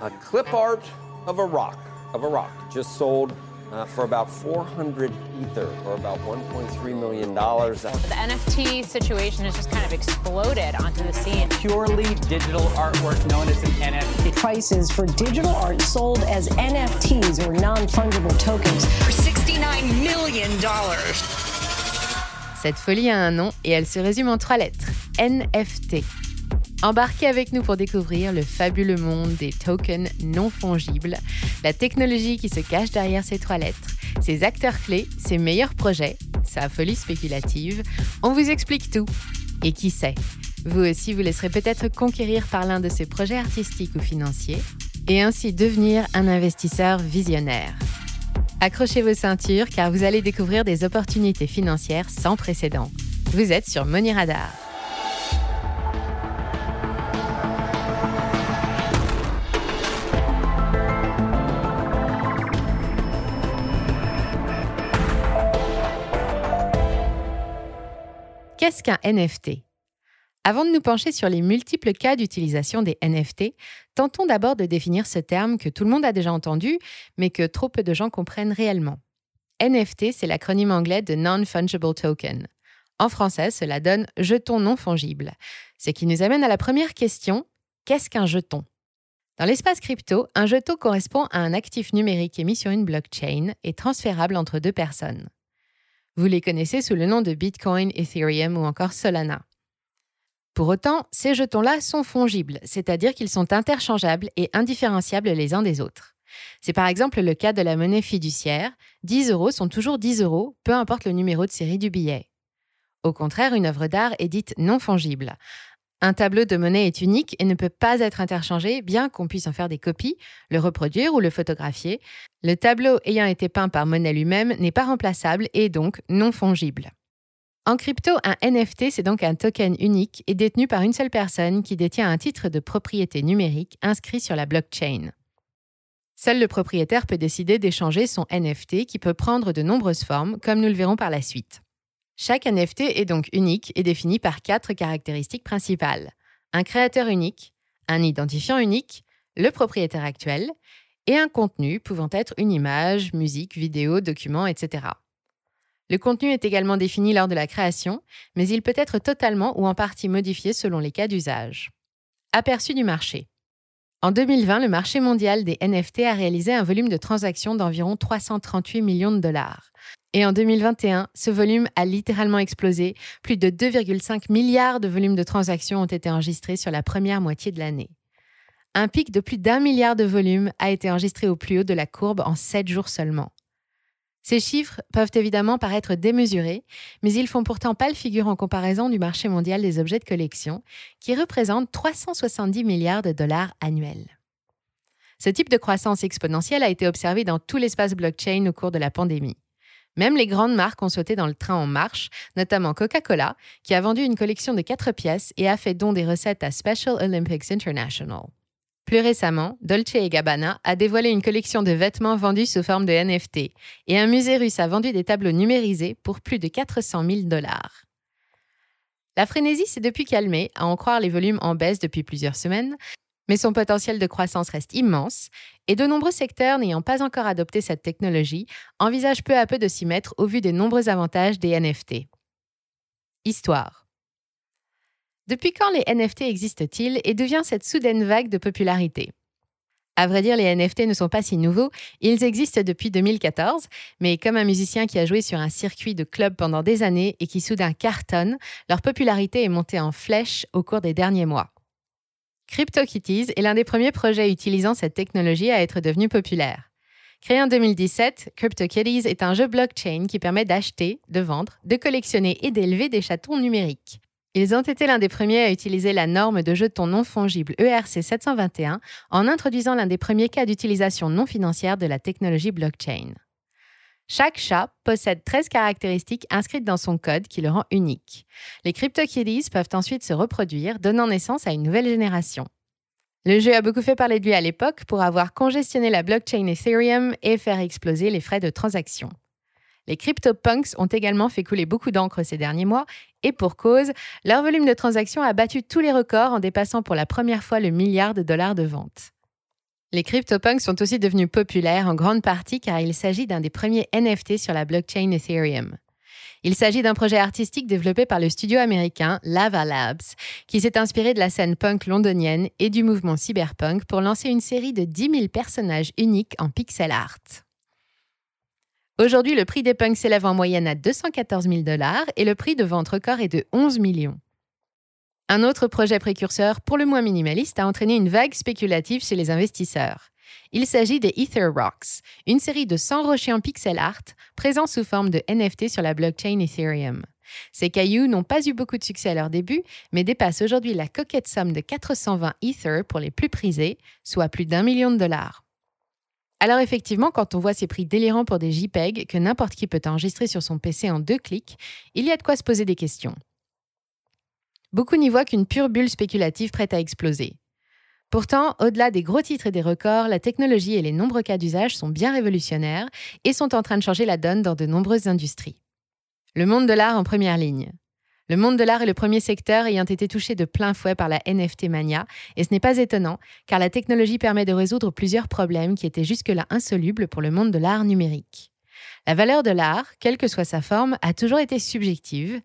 a clip art of a rock, of a rock, just sold uh, for about 400 Ether, or about 1.3 million dollars. The NFT situation has just kind of exploded onto the scene. Purely digital artwork known as an NFT. Prices for digital art sold as NFTs or non-fungible tokens for 69 million dollars. Cette folie a un nom et elle se résume en trois lettres NFT. Embarquez avec nous pour découvrir le fabuleux monde des tokens non fongibles, la technologie qui se cache derrière ces trois lettres, ses acteurs clés, ses meilleurs projets, sa folie spéculative. On vous explique tout. Et qui sait, vous aussi vous laisserez peut-être conquérir par l'un de ces projets artistiques ou financiers et ainsi devenir un investisseur visionnaire. Accrochez vos ceintures car vous allez découvrir des opportunités financières sans précédent. Vous êtes sur Money Radar. Qu'est-ce qu'un NFT Avant de nous pencher sur les multiples cas d'utilisation des NFT, tentons d'abord de définir ce terme que tout le monde a déjà entendu, mais que trop peu de gens comprennent réellement. NFT, c'est l'acronyme anglais de Non-Fungible Token. En français, cela donne jeton non fongible. Ce qui nous amène à la première question, qu'est-ce qu'un jeton? Dans l'espace crypto, un jeton correspond à un actif numérique émis sur une blockchain et transférable entre deux personnes. Vous les connaissez sous le nom de Bitcoin, Ethereum ou encore Solana. Pour autant, ces jetons-là sont fongibles, c'est-à-dire qu'ils sont interchangeables et indifférenciables les uns des autres. C'est par exemple le cas de la monnaie fiduciaire. 10 euros sont toujours 10 euros, peu importe le numéro de série du billet. Au contraire, une œuvre d'art est dite non fongible. Un tableau de monnaie est unique et ne peut pas être interchangé, bien qu'on puisse en faire des copies, le reproduire ou le photographier. Le tableau ayant été peint par Monet lui-même n'est pas remplaçable et donc non fongible. En crypto, un NFT, c'est donc un token unique et détenu par une seule personne qui détient un titre de propriété numérique inscrit sur la blockchain. Seul le propriétaire peut décider d'échanger son NFT qui peut prendre de nombreuses formes, comme nous le verrons par la suite. Chaque NFT est donc unique et défini par quatre caractéristiques principales. Un créateur unique, un identifiant unique, le propriétaire actuel et un contenu pouvant être une image, musique, vidéo, document, etc. Le contenu est également défini lors de la création, mais il peut être totalement ou en partie modifié selon les cas d'usage. Aperçu du marché. En 2020, le marché mondial des NFT a réalisé un volume de transactions d'environ 338 millions de dollars. Et en 2021, ce volume a littéralement explosé. Plus de 2,5 milliards de volumes de transactions ont été enregistrés sur la première moitié de l'année. Un pic de plus d'un milliard de volumes a été enregistré au plus haut de la courbe en 7 jours seulement. Ces chiffres peuvent évidemment paraître démesurés, mais ils font pourtant pas le figure en comparaison du marché mondial des objets de collection, qui représente 370 milliards de dollars annuels. Ce type de croissance exponentielle a été observé dans tout l'espace blockchain au cours de la pandémie. Même les grandes marques ont sauté dans le train en marche, notamment Coca-Cola, qui a vendu une collection de quatre pièces et a fait don des recettes à Special Olympics International. Plus récemment, Dolce Gabbana a dévoilé une collection de vêtements vendus sous forme de NFT et un musée russe a vendu des tableaux numérisés pour plus de 400 000 dollars. La frénésie s'est depuis calmée, à en croire les volumes en baisse depuis plusieurs semaines, mais son potentiel de croissance reste immense et de nombreux secteurs n'ayant pas encore adopté cette technologie envisagent peu à peu de s'y mettre au vu des nombreux avantages des NFT. Histoire. Depuis quand les NFT existent-ils et devient cette soudaine vague de popularité? À vrai dire, les NFT ne sont pas si nouveaux. Ils existent depuis 2014, mais comme un musicien qui a joué sur un circuit de club pendant des années et qui soudain cartonne, leur popularité est montée en flèche au cours des derniers mois. CryptoKitties est l'un des premiers projets utilisant cette technologie à être devenu populaire. Créé en 2017, CryptoKitties est un jeu blockchain qui permet d'acheter, de vendre, de collectionner et d'élever des chatons numériques. Ils ont été l'un des premiers à utiliser la norme de jetons non fongibles ERC 721 en introduisant l'un des premiers cas d'utilisation non financière de la technologie blockchain. Chaque chat possède 13 caractéristiques inscrites dans son code qui le rend unique. Les CryptoKitties peuvent ensuite se reproduire, donnant naissance à une nouvelle génération. Le jeu a beaucoup fait parler de lui à l'époque pour avoir congestionné la blockchain Ethereum et faire exploser les frais de transaction. Les CryptoPunks ont également fait couler beaucoup d'encre ces derniers mois, et pour cause, leur volume de transactions a battu tous les records en dépassant pour la première fois le milliard de dollars de vente. Les CryptoPunks sont aussi devenus populaires en grande partie car il s'agit d'un des premiers NFT sur la blockchain Ethereum. Il s'agit d'un projet artistique développé par le studio américain Lava Labs, qui s'est inspiré de la scène punk londonienne et du mouvement cyberpunk pour lancer une série de 10 000 personnages uniques en pixel art. Aujourd'hui, le prix des punks s'élève en moyenne à 214 000 dollars et le prix de vente record est de 11 millions. Un autre projet précurseur, pour le moins minimaliste, a entraîné une vague spéculative chez les investisseurs. Il s'agit des Ether Rocks, une série de 100 rochers en pixel art présents sous forme de NFT sur la blockchain Ethereum. Ces cailloux n'ont pas eu beaucoup de succès à leur début, mais dépassent aujourd'hui la coquette somme de 420 Ether pour les plus prisés, soit plus d'un million de dollars. Alors effectivement, quand on voit ces prix délirants pour des JPEG que n'importe qui peut enregistrer sur son PC en deux clics, il y a de quoi se poser des questions. Beaucoup n'y voient qu'une pure bulle spéculative prête à exploser. Pourtant, au-delà des gros titres et des records, la technologie et les nombreux cas d'usage sont bien révolutionnaires et sont en train de changer la donne dans de nombreuses industries. Le monde de l'art en première ligne. Le monde de l'art est le premier secteur ayant été touché de plein fouet par la NFT mania, et ce n'est pas étonnant, car la technologie permet de résoudre plusieurs problèmes qui étaient jusque-là insolubles pour le monde de l'art numérique. La valeur de l'art, quelle que soit sa forme, a toujours été subjective,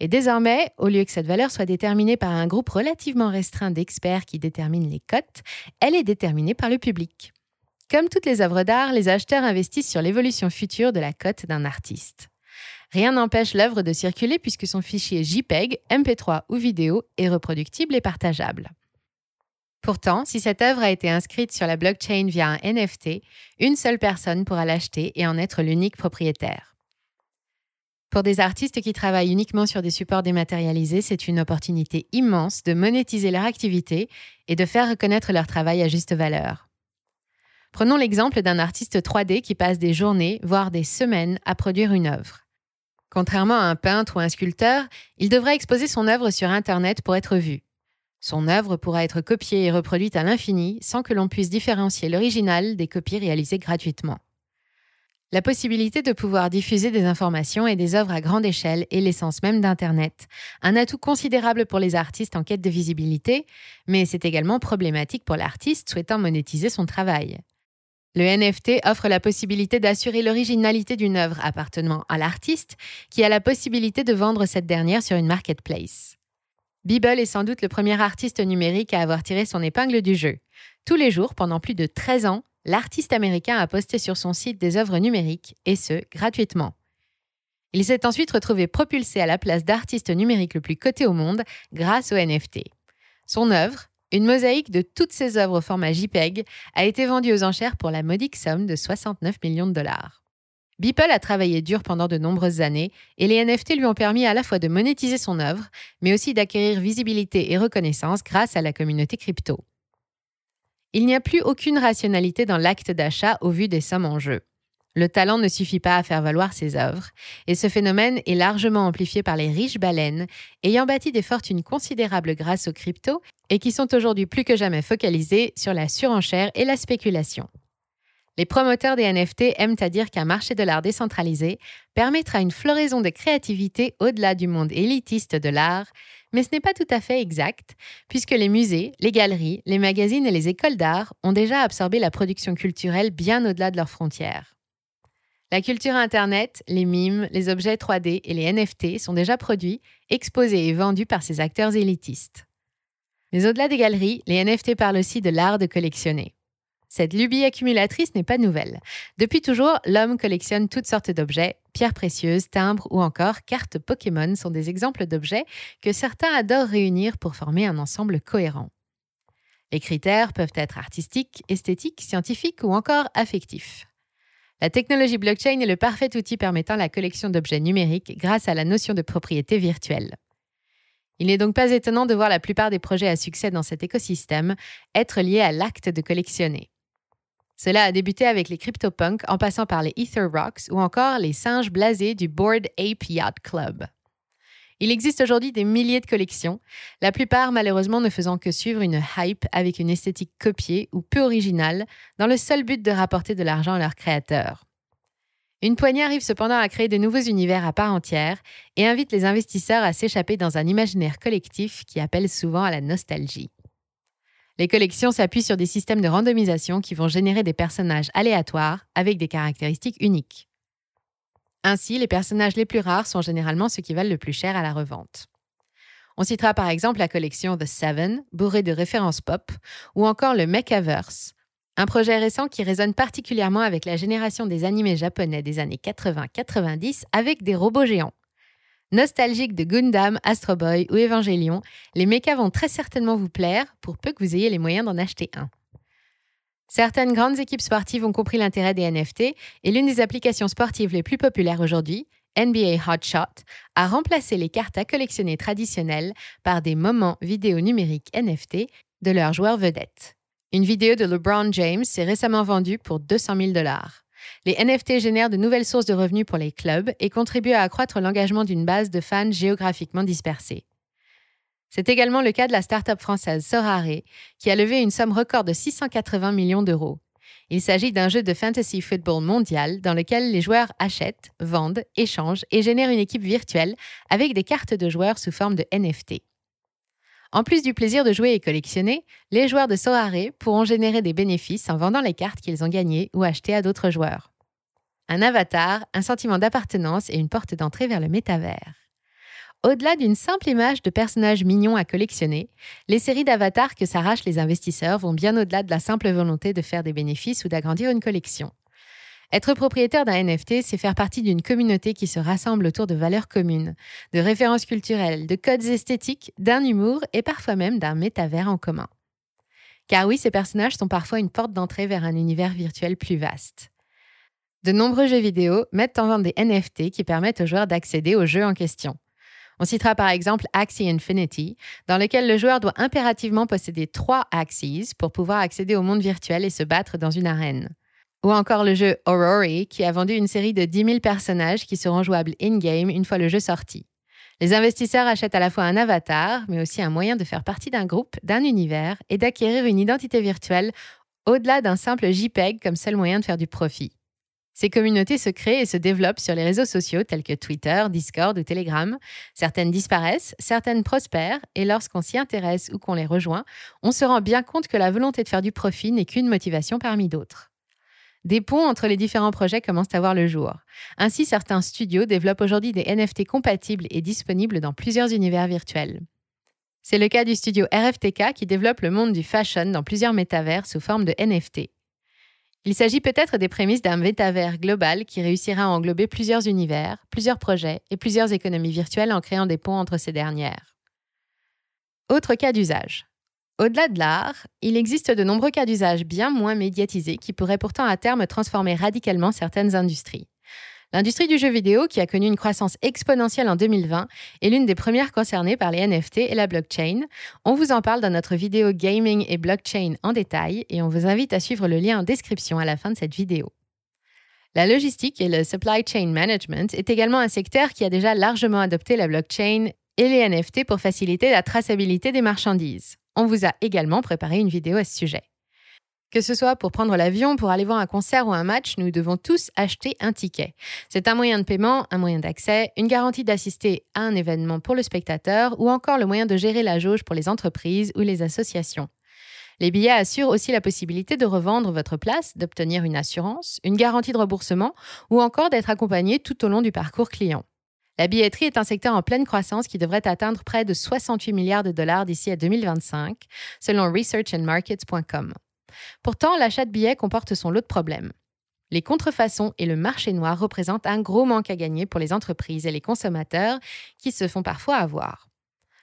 et désormais, au lieu que cette valeur soit déterminée par un groupe relativement restreint d'experts qui déterminent les cotes, elle est déterminée par le public. Comme toutes les œuvres d'art, les acheteurs investissent sur l'évolution future de la cote d'un artiste. Rien n'empêche l'œuvre de circuler puisque son fichier JPEG, MP3 ou vidéo est reproductible et partageable. Pourtant, si cette œuvre a été inscrite sur la blockchain via un NFT, une seule personne pourra l'acheter et en être l'unique propriétaire. Pour des artistes qui travaillent uniquement sur des supports dématérialisés, c'est une opportunité immense de monétiser leur activité et de faire reconnaître leur travail à juste valeur. Prenons l'exemple d'un artiste 3D qui passe des journées, voire des semaines, à produire une œuvre. Contrairement à un peintre ou un sculpteur, il devrait exposer son œuvre sur Internet pour être vu. Son œuvre pourra être copiée et reproduite à l'infini sans que l'on puisse différencier l'original des copies réalisées gratuitement. La possibilité de pouvoir diffuser des informations et des œuvres à grande échelle est l'essence même d'Internet, un atout considérable pour les artistes en quête de visibilité, mais c'est également problématique pour l'artiste souhaitant monétiser son travail. Le NFT offre la possibilité d'assurer l'originalité d'une œuvre appartenant à l'artiste, qui a la possibilité de vendre cette dernière sur une marketplace. Beeble est sans doute le premier artiste numérique à avoir tiré son épingle du jeu. Tous les jours, pendant plus de 13 ans, l'artiste américain a posté sur son site des œuvres numériques, et ce, gratuitement. Il s'est ensuite retrouvé propulsé à la place d'artiste numérique le plus coté au monde grâce au NFT. Son œuvre, une mosaïque de toutes ses œuvres au format JPEG, a été vendue aux enchères pour la modique somme de 69 millions de dollars. Beeple a travaillé dur pendant de nombreuses années et les NFT lui ont permis à la fois de monétiser son œuvre, mais aussi d'acquérir visibilité et reconnaissance grâce à la communauté crypto. Il n'y a plus aucune rationalité dans l'acte d'achat au vu des sommes en jeu. Le talent ne suffit pas à faire valoir ses œuvres, et ce phénomène est largement amplifié par les riches baleines, ayant bâti des fortunes considérables grâce aux cryptos et qui sont aujourd'hui plus que jamais focalisées sur la surenchère et la spéculation. Les promoteurs des NFT aiment à dire qu'un marché de l'art décentralisé permettra une floraison de créativité au-delà du monde élitiste de l'art, mais ce n'est pas tout à fait exact, puisque les musées, les galeries, les magazines et les écoles d'art ont déjà absorbé la production culturelle bien au-delà de leurs frontières. La culture Internet, les mimes, les objets 3D et les NFT sont déjà produits, exposés et vendus par ces acteurs élitistes. Mais au-delà des galeries, les NFT parlent aussi de l'art de collectionner. Cette lubie accumulatrice n'est pas nouvelle. Depuis toujours, l'homme collectionne toutes sortes d'objets. Pierres précieuses, timbres ou encore cartes Pokémon sont des exemples d'objets que certains adorent réunir pour former un ensemble cohérent. Les critères peuvent être artistiques, esthétiques, scientifiques ou encore affectifs. La technologie blockchain est le parfait outil permettant la collection d'objets numériques grâce à la notion de propriété virtuelle. Il n'est donc pas étonnant de voir la plupart des projets à succès dans cet écosystème être liés à l'acte de collectionner. Cela a débuté avec les CryptoPunks en passant par les Ether Rocks ou encore les singes blasés du Board Ape Yacht Club. Il existe aujourd'hui des milliers de collections, la plupart malheureusement ne faisant que suivre une hype avec une esthétique copiée ou peu originale, dans le seul but de rapporter de l'argent à leurs créateurs. Une poignée arrive cependant à créer de nouveaux univers à part entière et invite les investisseurs à s'échapper dans un imaginaire collectif qui appelle souvent à la nostalgie. Les collections s'appuient sur des systèmes de randomisation qui vont générer des personnages aléatoires avec des caractéristiques uniques. Ainsi, les personnages les plus rares sont généralement ceux qui valent le plus cher à la revente. On citera par exemple la collection The Seven, bourrée de références pop, ou encore le Mechaverse, un projet récent qui résonne particulièrement avec la génération des animés japonais des années 80-90 avec des robots géants. Nostalgiques de Gundam, Astro Boy ou Evangelion, les mechas vont très certainement vous plaire pour peu que vous ayez les moyens d'en acheter un. Certaines grandes équipes sportives ont compris l'intérêt des NFT et l'une des applications sportives les plus populaires aujourd'hui, NBA Hot Shot, a remplacé les cartes à collectionner traditionnelles par des moments vidéo numériques NFT de leurs joueurs vedettes. Une vidéo de LeBron James s'est récemment vendue pour 200 000 dollars. Les NFT génèrent de nouvelles sources de revenus pour les clubs et contribuent à accroître l'engagement d'une base de fans géographiquement dispersée. C'est également le cas de la start-up française Sorare, qui a levé une somme record de 680 millions d'euros. Il s'agit d'un jeu de fantasy football mondial dans lequel les joueurs achètent, vendent, échangent et génèrent une équipe virtuelle avec des cartes de joueurs sous forme de NFT. En plus du plaisir de jouer et collectionner, les joueurs de Sorare pourront générer des bénéfices en vendant les cartes qu'ils ont gagnées ou achetées à d'autres joueurs. Un avatar, un sentiment d'appartenance et une porte d'entrée vers le métavers. Au-delà d'une simple image de personnages mignons à collectionner, les séries d'avatars que s'arrachent les investisseurs vont bien au-delà de la simple volonté de faire des bénéfices ou d'agrandir une collection. Être propriétaire d'un NFT, c'est faire partie d'une communauté qui se rassemble autour de valeurs communes, de références culturelles, de codes esthétiques, d'un humour et parfois même d'un métavers en commun. Car oui, ces personnages sont parfois une porte d'entrée vers un univers virtuel plus vaste. De nombreux jeux vidéo mettent en vente des NFT qui permettent aux joueurs d'accéder au jeu en question. On citera par exemple Axie Infinity, dans lequel le joueur doit impérativement posséder trois Axies pour pouvoir accéder au monde virtuel et se battre dans une arène. Ou encore le jeu Aurori, qui a vendu une série de 10 000 personnages qui seront jouables in-game une fois le jeu sorti. Les investisseurs achètent à la fois un avatar, mais aussi un moyen de faire partie d'un groupe, d'un univers et d'acquérir une identité virtuelle au-delà d'un simple JPEG comme seul moyen de faire du profit. Ces communautés se créent et se développent sur les réseaux sociaux tels que Twitter, Discord ou Telegram. Certaines disparaissent, certaines prospèrent, et lorsqu'on s'y intéresse ou qu'on les rejoint, on se rend bien compte que la volonté de faire du profit n'est qu'une motivation parmi d'autres. Des ponts entre les différents projets commencent à voir le jour. Ainsi, certains studios développent aujourd'hui des NFT compatibles et disponibles dans plusieurs univers virtuels. C'est le cas du studio RFTK qui développe le monde du fashion dans plusieurs métavers sous forme de NFT. Il s'agit peut-être des prémices d'un métavers global qui réussira à englober plusieurs univers, plusieurs projets et plusieurs économies virtuelles en créant des ponts entre ces dernières. Autre cas d'usage. Au-delà de l'art, il existe de nombreux cas d'usage bien moins médiatisés qui pourraient pourtant à terme transformer radicalement certaines industries. L'industrie du jeu vidéo, qui a connu une croissance exponentielle en 2020, est l'une des premières concernées par les NFT et la blockchain. On vous en parle dans notre vidéo Gaming et Blockchain en détail et on vous invite à suivre le lien en description à la fin de cette vidéo. La logistique et le supply chain management est également un secteur qui a déjà largement adopté la blockchain et les NFT pour faciliter la traçabilité des marchandises. On vous a également préparé une vidéo à ce sujet. Que ce soit pour prendre l'avion, pour aller voir un concert ou un match, nous devons tous acheter un ticket. C'est un moyen de paiement, un moyen d'accès, une garantie d'assister à un événement pour le spectateur ou encore le moyen de gérer la jauge pour les entreprises ou les associations. Les billets assurent aussi la possibilité de revendre votre place, d'obtenir une assurance, une garantie de remboursement ou encore d'être accompagné tout au long du parcours client. La billetterie est un secteur en pleine croissance qui devrait atteindre près de 68 milliards de dollars d'ici à 2025, selon researchandmarkets.com. Pourtant, l'achat de billets comporte son lot de problèmes. Les contrefaçons et le marché noir représentent un gros manque à gagner pour les entreprises et les consommateurs qui se font parfois avoir.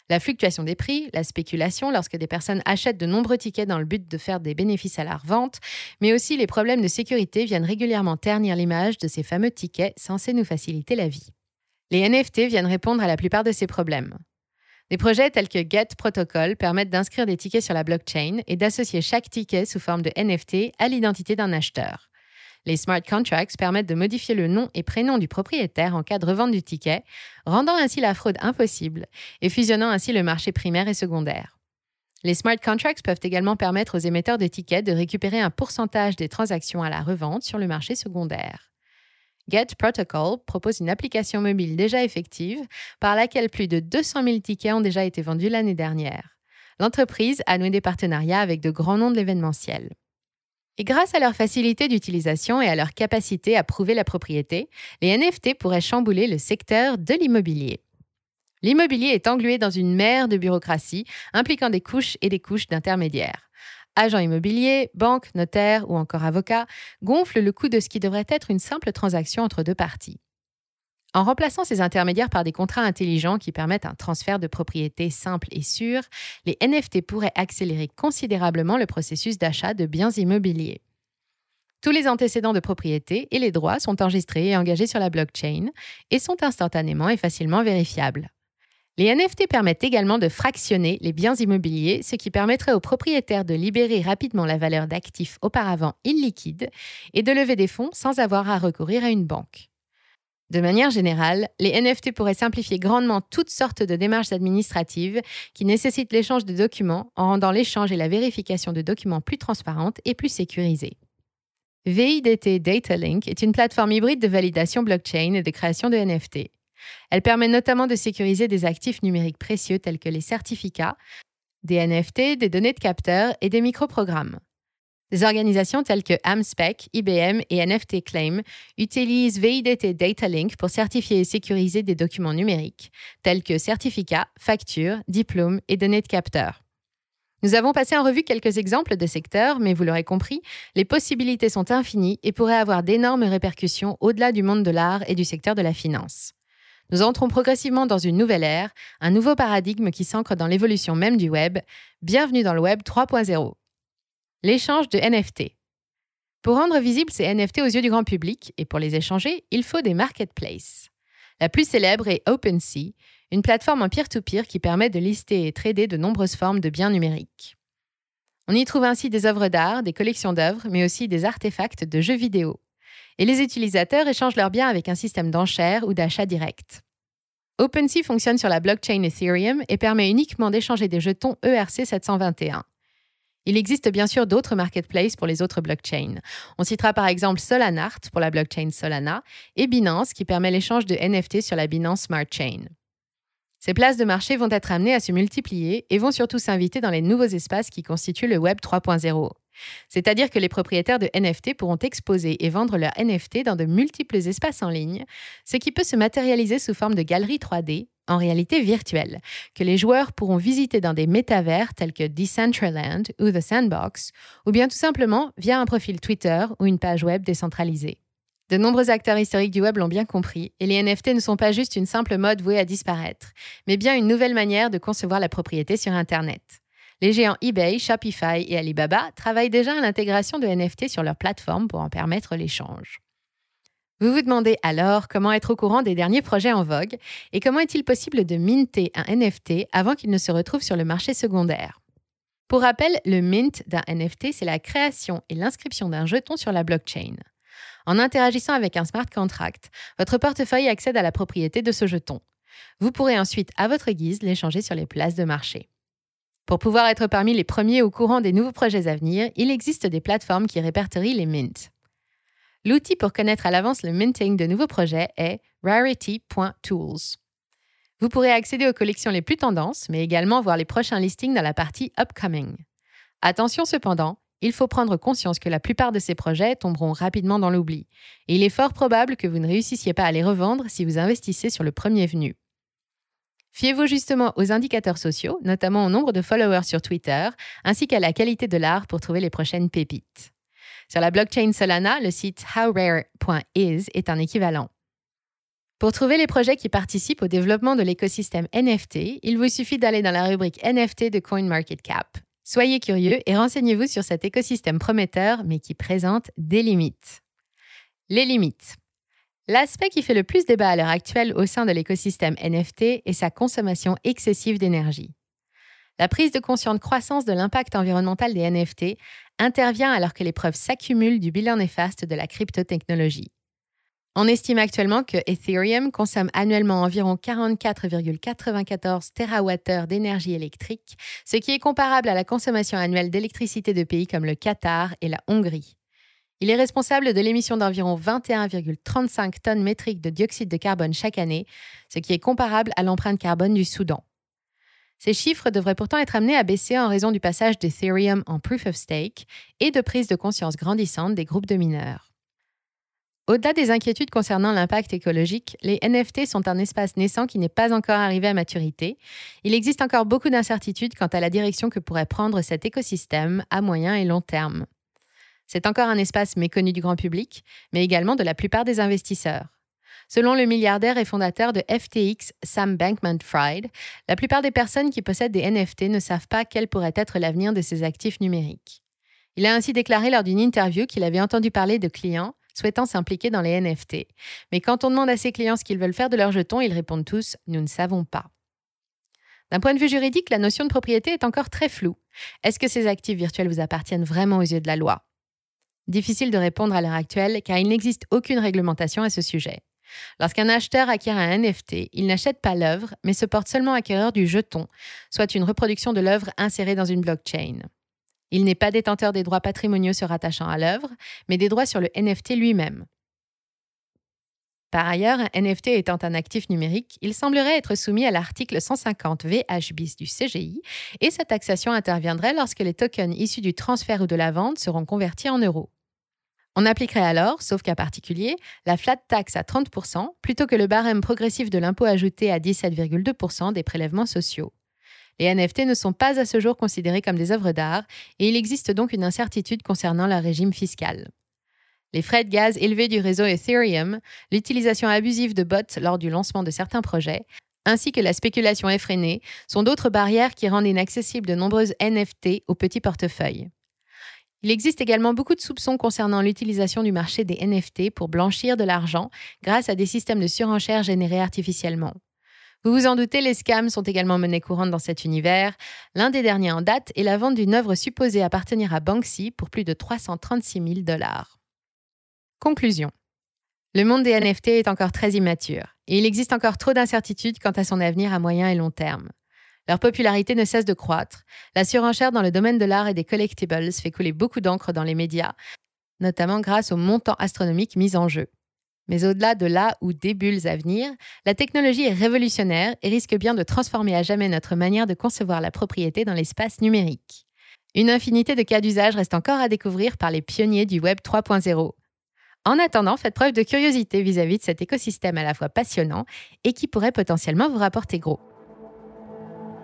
La fluctuation des prix, la spéculation lorsque des personnes achètent de nombreux tickets dans le but de faire des bénéfices à la revente, mais aussi les problèmes de sécurité viennent régulièrement ternir l'image de ces fameux tickets censés nous faciliter la vie. Les NFT viennent répondre à la plupart de ces problèmes. Des projets tels que Get Protocol permettent d'inscrire des tickets sur la blockchain et d'associer chaque ticket sous forme de NFT à l'identité d'un acheteur. Les smart contracts permettent de modifier le nom et prénom du propriétaire en cas de revente du ticket, rendant ainsi la fraude impossible et fusionnant ainsi le marché primaire et secondaire. Les smart contracts peuvent également permettre aux émetteurs de tickets de récupérer un pourcentage des transactions à la revente sur le marché secondaire. Get Protocol propose une application mobile déjà effective par laquelle plus de 200 000 tickets ont déjà été vendus l'année dernière. l'entreprise a noué des partenariats avec de grands noms de l'événementiel. Et grâce à leur facilité d'utilisation et à leur capacité à prouver la propriété, les NFT pourraient chambouler le secteur de l'immobilier. L'immobilier est englué dans une mer de bureaucratie impliquant des couches et des couches d'intermédiaires. Agents immobiliers, banques, notaires ou encore avocats gonflent le coût de ce qui devrait être une simple transaction entre deux parties. En remplaçant ces intermédiaires par des contrats intelligents qui permettent un transfert de propriété simple et sûr, les NFT pourraient accélérer considérablement le processus d'achat de biens immobiliers. Tous les antécédents de propriété et les droits sont enregistrés et engagés sur la blockchain et sont instantanément et facilement vérifiables. Les NFT permettent également de fractionner les biens immobiliers, ce qui permettrait aux propriétaires de libérer rapidement la valeur d'actifs auparavant illiquides et de lever des fonds sans avoir à recourir à une banque. De manière générale, les NFT pourraient simplifier grandement toutes sortes de démarches administratives qui nécessitent l'échange de documents en rendant l'échange et la vérification de documents plus transparentes et plus sécurisées. VIDT Datalink est une plateforme hybride de validation blockchain et de création de NFT. Elle permet notamment de sécuriser des actifs numériques précieux tels que les certificats, des NFT, des données de capteurs et des microprogrammes. Des organisations telles que AmSpec, IBM et NFT Claim utilisent VIDT Data Link pour certifier et sécuriser des documents numériques, tels que certificats, factures, diplômes et données de capteurs. Nous avons passé en revue quelques exemples de secteurs, mais vous l'aurez compris, les possibilités sont infinies et pourraient avoir d'énormes répercussions au-delà du monde de l'art et du secteur de la finance. Nous entrons progressivement dans une nouvelle ère, un nouveau paradigme qui s'ancre dans l'évolution même du web. Bienvenue dans le web 3.0 l'échange de NFT. Pour rendre visibles ces NFT aux yeux du grand public et pour les échanger, il faut des marketplaces. La plus célèbre est OpenSea, une plateforme en peer-to-peer qui permet de lister et trader de nombreuses formes de biens numériques. On y trouve ainsi des œuvres d'art, des collections d'œuvres, mais aussi des artefacts de jeux vidéo. Et les utilisateurs échangent leurs biens avec un système d'enchères ou d'achat direct. OpenSea fonctionne sur la blockchain Ethereum et permet uniquement d'échanger des jetons ERC 721. Il existe bien sûr d'autres marketplaces pour les autres blockchains. On citera par exemple Solanart pour la blockchain Solana et Binance qui permet l'échange de NFT sur la Binance Smart Chain. Ces places de marché vont être amenées à se multiplier et vont surtout s'inviter dans les nouveaux espaces qui constituent le Web 3.0. C'est-à-dire que les propriétaires de NFT pourront exposer et vendre leurs NFT dans de multiples espaces en ligne, ce qui peut se matérialiser sous forme de galeries 3D, en réalité virtuelle, que les joueurs pourront visiter dans des métavers tels que Decentraland ou The Sandbox, ou bien tout simplement via un profil Twitter ou une page web décentralisée. De nombreux acteurs historiques du web l'ont bien compris, et les NFT ne sont pas juste une simple mode vouée à disparaître, mais bien une nouvelle manière de concevoir la propriété sur Internet. Les géants eBay, Shopify et Alibaba travaillent déjà à l'intégration de NFT sur leur plateforme pour en permettre l'échange. Vous vous demandez alors comment être au courant des derniers projets en vogue et comment est-il possible de minter un NFT avant qu'il ne se retrouve sur le marché secondaire? Pour rappel, le mint d'un NFT, c'est la création et l'inscription d'un jeton sur la blockchain. En interagissant avec un smart contract, votre portefeuille accède à la propriété de ce jeton. Vous pourrez ensuite, à votre guise, l'échanger sur les places de marché. Pour pouvoir être parmi les premiers au courant des nouveaux projets à venir, il existe des plateformes qui répertorient les mints. L'outil pour connaître à l'avance le minting de nouveaux projets est rarity.tools. Vous pourrez accéder aux collections les plus tendances, mais également voir les prochains listings dans la partie Upcoming. Attention cependant, il faut prendre conscience que la plupart de ces projets tomberont rapidement dans l'oubli, et il est fort probable que vous ne réussissiez pas à les revendre si vous investissez sur le premier venu. Fiez-vous justement aux indicateurs sociaux, notamment au nombre de followers sur Twitter, ainsi qu'à la qualité de l'art pour trouver les prochaines pépites. Sur la blockchain Solana, le site howrare.is est un équivalent. Pour trouver les projets qui participent au développement de l'écosystème NFT, il vous suffit d'aller dans la rubrique NFT de CoinMarketCap. Soyez curieux et renseignez-vous sur cet écosystème prometteur, mais qui présente des limites. Les limites. L'aspect qui fait le plus débat à l'heure actuelle au sein de l'écosystème NFT est sa consommation excessive d'énergie. La prise de conscience croissance de l'impact environnemental des NFT intervient alors que les preuves s'accumulent du bilan néfaste de la cryptotechnologie. On estime actuellement que Ethereum consomme annuellement environ 44,94 TWh d'énergie électrique, ce qui est comparable à la consommation annuelle d'électricité de pays comme le Qatar et la Hongrie. Il est responsable de l'émission d'environ 21,35 tonnes métriques de dioxyde de carbone chaque année, ce qui est comparable à l'empreinte carbone du Soudan. Ces chiffres devraient pourtant être amenés à baisser en raison du passage d'Ethereum en Proof of Stake et de prise de conscience grandissante des groupes de mineurs. Au-delà des inquiétudes concernant l'impact écologique, les NFT sont un espace naissant qui n'est pas encore arrivé à maturité. Il existe encore beaucoup d'incertitudes quant à la direction que pourrait prendre cet écosystème à moyen et long terme. C'est encore un espace méconnu du grand public, mais également de la plupart des investisseurs. Selon le milliardaire et fondateur de FTX, Sam Bankman-Fried, la plupart des personnes qui possèdent des NFT ne savent pas quel pourrait être l'avenir de ces actifs numériques. Il a ainsi déclaré lors d'une interview qu'il avait entendu parler de clients souhaitant s'impliquer dans les NFT. Mais quand on demande à ses clients ce qu'ils veulent faire de leurs jetons, ils répondent tous ⁇ Nous ne savons pas ⁇ D'un point de vue juridique, la notion de propriété est encore très floue. Est-ce que ces actifs virtuels vous appartiennent vraiment aux yeux de la loi? Difficile de répondre à l'heure actuelle car il n'existe aucune réglementation à ce sujet. Lorsqu'un acheteur acquiert un NFT, il n'achète pas l'œuvre, mais se porte seulement acquéreur du jeton, soit une reproduction de l'œuvre insérée dans une blockchain. Il n'est pas détenteur des droits patrimoniaux se rattachant à l'œuvre, mais des droits sur le NFT lui-même. Par ailleurs, un NFT étant un actif numérique, il semblerait être soumis à l'article 150 VH bis du CGI et sa taxation interviendrait lorsque les tokens issus du transfert ou de la vente seront convertis en euros. On appliquerait alors, sauf cas particulier, la flat tax à 30% plutôt que le barème progressif de l'impôt ajouté à 17,2% des prélèvements sociaux. Les NFT ne sont pas à ce jour considérés comme des œuvres d'art et il existe donc une incertitude concernant leur régime fiscal. Les frais de gaz élevés du réseau Ethereum, l'utilisation abusive de bots lors du lancement de certains projets, ainsi que la spéculation effrénée, sont d'autres barrières qui rendent inaccessibles de nombreuses NFT aux petits portefeuilles. Il existe également beaucoup de soupçons concernant l'utilisation du marché des NFT pour blanchir de l'argent grâce à des systèmes de surenchère générés artificiellement. Vous vous en doutez, les scams sont également monnaie courante dans cet univers. L'un des derniers en date est la vente d'une œuvre supposée appartenir à Banksy pour plus de 336 000 dollars. Conclusion. Le monde des NFT est encore très immature et il existe encore trop d'incertitudes quant à son avenir à moyen et long terme. Leur popularité ne cesse de croître. La surenchère dans le domaine de l'art et des collectibles fait couler beaucoup d'encre dans les médias, notamment grâce aux montants astronomiques mis en jeu. Mais au-delà de là ou des bulles à venir, la technologie est révolutionnaire et risque bien de transformer à jamais notre manière de concevoir la propriété dans l'espace numérique. Une infinité de cas d'usage reste encore à découvrir par les pionniers du Web 3.0. En attendant, faites preuve de curiosité vis-à-vis -vis de cet écosystème à la fois passionnant et qui pourrait potentiellement vous rapporter gros.